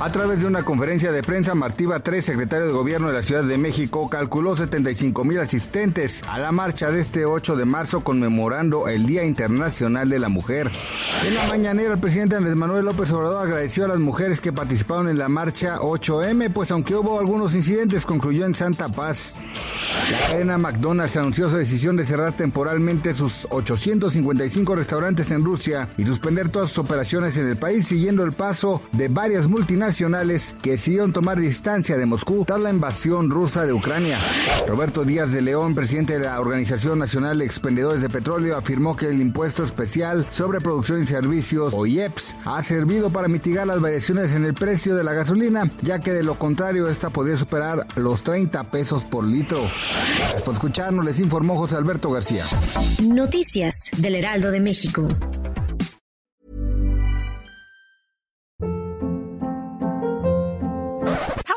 A través de una conferencia de prensa, Martí Batres, secretario de Gobierno de la Ciudad de México, calculó 75 mil asistentes a la marcha de este 8 de marzo conmemorando el Día Internacional de la Mujer. En la mañanera, el presidente Andrés Manuel López Obrador agradeció a las mujeres que participaron en la marcha 8M, pues aunque hubo algunos incidentes, concluyó en Santa Paz. La cadena McDonald's anunció su decisión de cerrar temporalmente sus 855 restaurantes en Rusia y suspender todas sus operaciones en el país, siguiendo el paso de varias multinacionales que decidieron tomar distancia de Moscú tras la invasión rusa de Ucrania. Roberto Díaz de León, presidente de la Organización Nacional de Expendedores de Petróleo, afirmó que el impuesto especial sobre producción y servicios, o IEPS, ha servido para mitigar las variaciones en el precio de la gasolina, ya que de lo contrario esta podría superar los 30 pesos por litro. Por escucharnos, les informó José Alberto García. Noticias del Heraldo de México.